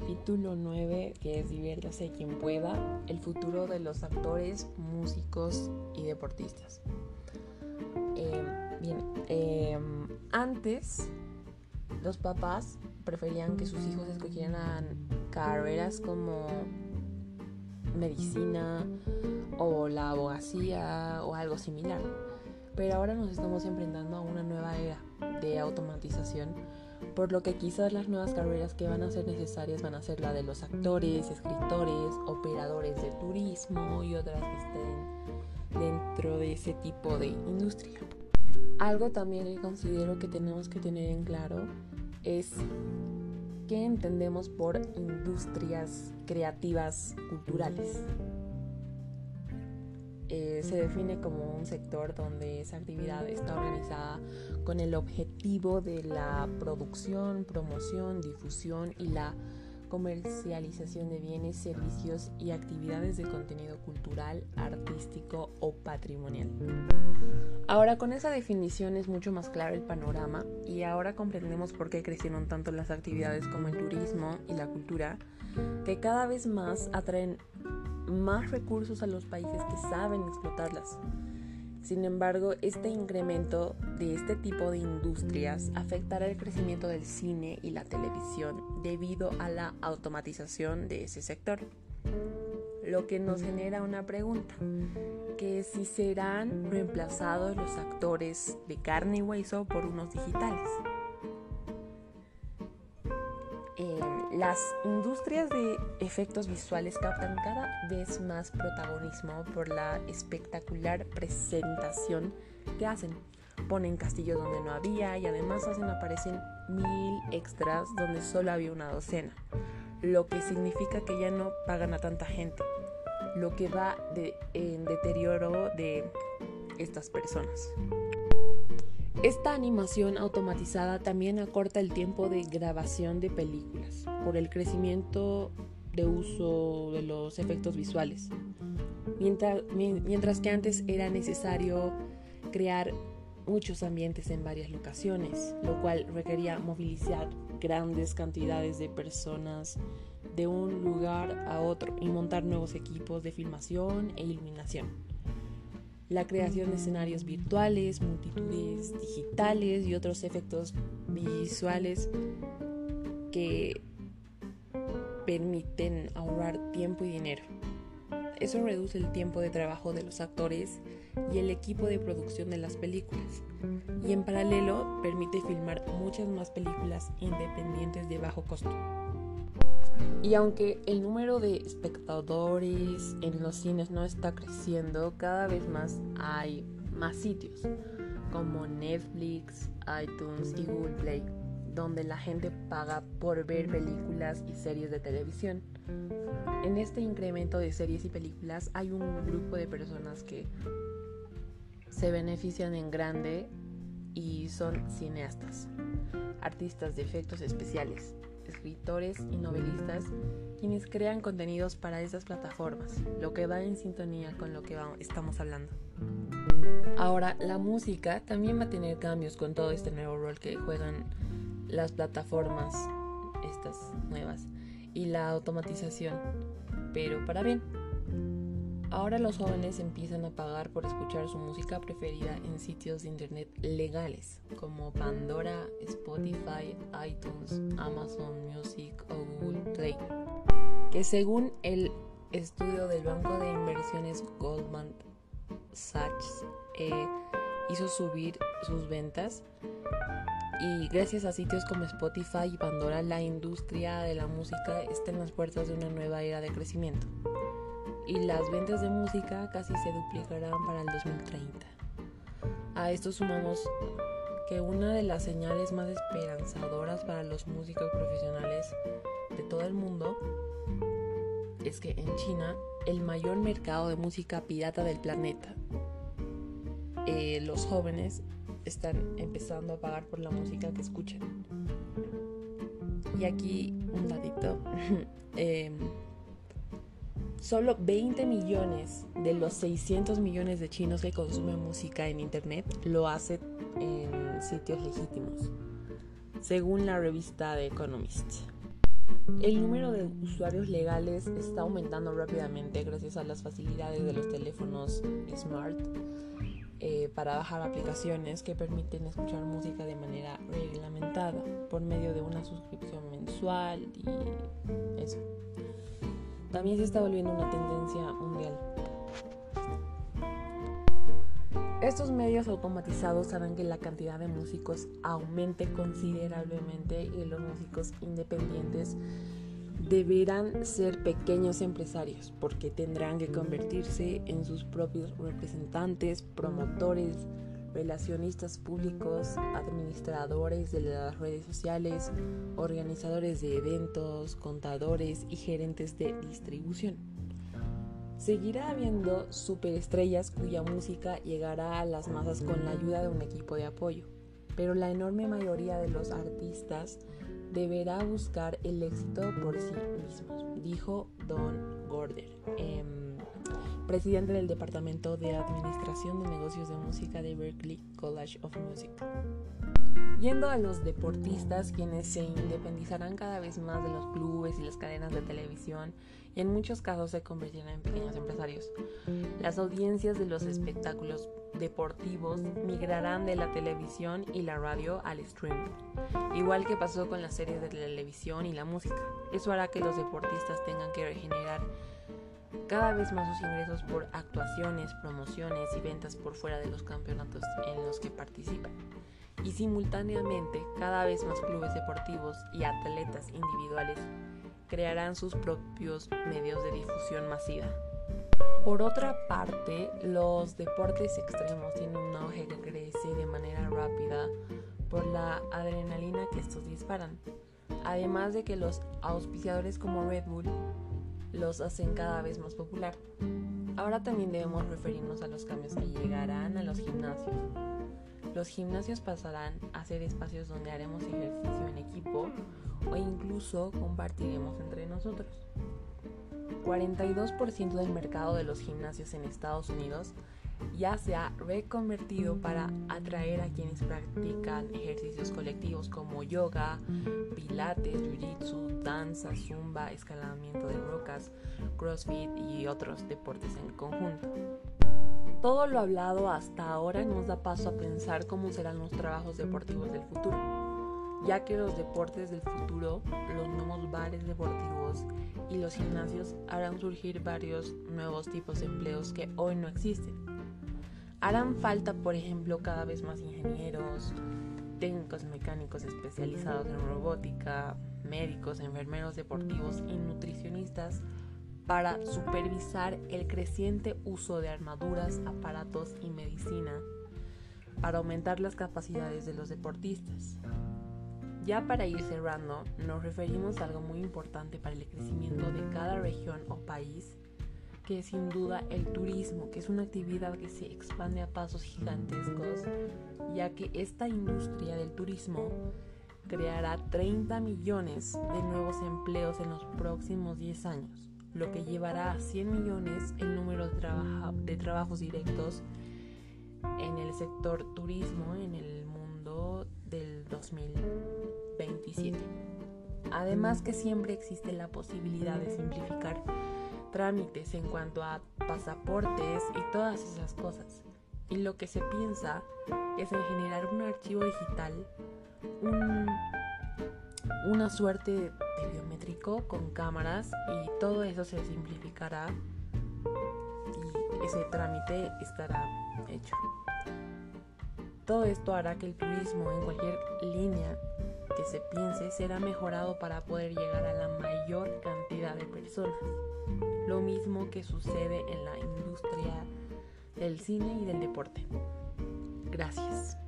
capítulo 9, que es Diviértase quien pueda, el futuro de los actores, músicos y deportistas. Em, bien, em, antes los papás preferían que sus hijos escogieran carreras como medicina o la abogacía o algo similar. Pero ahora nos estamos enfrentando a una nueva era de automatización, por lo que quizás las nuevas carreras que van a ser necesarias van a ser la de los actores, escritores, operadores de turismo y otras que estén dentro de ese tipo de industria. Algo también que considero que tenemos que tener en claro es qué entendemos por industrias creativas culturales. Eh, se define como un sector donde esa actividad está organizada con el objetivo de la producción, promoción, difusión y la comercialización de bienes, servicios y actividades de contenido cultural, artístico o patrimonial. Ahora con esa definición es mucho más claro el panorama y ahora comprendemos por qué crecieron tanto las actividades como el turismo y la cultura, que cada vez más atraen más recursos a los países que saben explotarlas. Sin embargo, este incremento de este tipo de industrias afectará el crecimiento del cine y la televisión debido a la automatización de ese sector. Lo que nos genera una pregunta, que si serán reemplazados los actores de carne y hueso por unos digitales. Las industrias de efectos visuales captan cada vez más protagonismo por la espectacular presentación que hacen. Ponen castillos donde no había y además hacen aparecen mil extras donde solo había una docena, lo que significa que ya no pagan a tanta gente, lo que va en deterioro de estas personas. Esta animación automatizada también acorta el tiempo de grabación de películas por el crecimiento de uso de los efectos visuales. Mientras, que antes era necesario crear muchos ambientes en varias locaciones, lo cual requería movilizar grandes cantidades de personas de un lugar a otro y montar nuevos equipos de filmación e iluminación la creación de escenarios virtuales, multitudes digitales y otros efectos visuales que permiten ahorrar tiempo y dinero. Eso reduce el tiempo de trabajo de los actores y el equipo de producción de las películas. Y en paralelo permite filmar muchas más películas independientes de bajo costo. Y aunque el número de espectadores en los cines no está creciendo, cada vez más hay más sitios como Netflix, iTunes y Google Play, donde la gente paga por ver películas y series de televisión. En este incremento de series y películas hay un grupo de personas que se benefician en grande y son cineastas, artistas de efectos especiales, escritores y novelistas quienes crean contenidos para esas plataformas, lo que va en sintonía con lo que estamos hablando. Ahora, la música también va a tener cambios con todo este nuevo rol que juegan las plataformas, estas nuevas, y la automatización, pero para bien. Ahora los jóvenes empiezan a pagar por escuchar su música preferida en sitios de internet legales como Pandora, Spotify, iTunes, Amazon Music o Google Play, que según el estudio del banco de inversiones Goldman Sachs eh, hizo subir sus ventas y gracias a sitios como Spotify y Pandora la industria de la música está en las puertas de una nueva era de crecimiento y las ventas de música casi se duplicarán para el 2030. A esto sumamos que una de las señales más esperanzadoras para los músicos profesionales de todo el mundo es que en China, el mayor mercado de música pirata del planeta, eh, los jóvenes están empezando a pagar por la música que escuchan. Y aquí un datito. eh, Solo 20 millones de los 600 millones de chinos que consumen música en Internet lo hacen en sitios legítimos, según la revista The Economist. El número de usuarios legales está aumentando rápidamente gracias a las facilidades de los teléfonos smart eh, para bajar aplicaciones que permiten escuchar música de manera reglamentada por medio de una suscripción mensual y eso. También se está volviendo una tendencia mundial. Estos medios automatizados harán que la cantidad de músicos aumente considerablemente y los músicos independientes deberán ser pequeños empresarios porque tendrán que convertirse en sus propios representantes, promotores, relacionistas públicos, administradores de las redes sociales, organizadores de eventos, contadores y gerentes de distribución. Seguirá habiendo superestrellas cuya música llegará a las masas con la ayuda de un equipo de apoyo, pero la enorme mayoría de los artistas deberá buscar el éxito por sí mismos, dijo Don Gorder, em, presidente del Departamento de Administración de Negocios de Música de Berklee College of Music. Yendo a los deportistas, quienes se independizarán cada vez más de los clubes y las cadenas de televisión y en muchos casos se convertirán en pequeños empresarios. Las audiencias de los espectáculos deportivos migrarán de la televisión y la radio al streaming, igual que pasó con las series de televisión y la música. Eso hará que los deportistas tengan que regenerar cada vez más sus ingresos por actuaciones, promociones y ventas por fuera de los campeonatos en los que participan. Y simultáneamente, cada vez más clubes deportivos y atletas individuales crearán sus propios medios de difusión masiva. Por otra parte, los deportes extremos tienen un auge que crece de manera rápida por la adrenalina que estos disparan, además de que los auspiciadores como Red Bull los hacen cada vez más popular. Ahora también debemos referirnos a los cambios que llegarán a los gimnasios. Los gimnasios pasarán a ser espacios donde haremos ejercicio en equipo o incluso compartiremos entre nosotros. 42% del mercado de los gimnasios en Estados Unidos ya se ha reconvertido para atraer a quienes practican ejercicios colectivos como yoga, pilates, jiu-jitsu, danza, zumba, escalamiento de rocas, crossfit y otros deportes en conjunto. Todo lo hablado hasta ahora nos da paso a pensar cómo serán los trabajos deportivos del futuro, ya que los deportes del futuro, los nuevos bares deportivos y los gimnasios harán surgir varios nuevos tipos de empleos que hoy no existen. Harán falta, por ejemplo, cada vez más ingenieros, técnicos mecánicos especializados en robótica, médicos, enfermeros deportivos y nutricionistas para supervisar el creciente uso de armaduras, aparatos y medicina para aumentar las capacidades de los deportistas. Ya para ir cerrando, nos referimos a algo muy importante para el crecimiento de cada región o país, que es sin duda el turismo, que es una actividad que se expande a pasos gigantescos, ya que esta industria del turismo creará 30 millones de nuevos empleos en los próximos 10 años lo que llevará a 100 millones el número de, de trabajos directos en el sector turismo en el mundo del 2027. Además que siempre existe la posibilidad de simplificar trámites en cuanto a pasaportes y todas esas cosas. Y lo que se piensa es en generar un archivo digital, un una suerte de biométrico con cámaras y todo eso se simplificará y ese trámite estará hecho. Todo esto hará que el turismo en cualquier línea se piense será mejorado para poder llegar a la mayor cantidad de personas. Lo mismo que sucede en la industria del cine y del deporte. Gracias.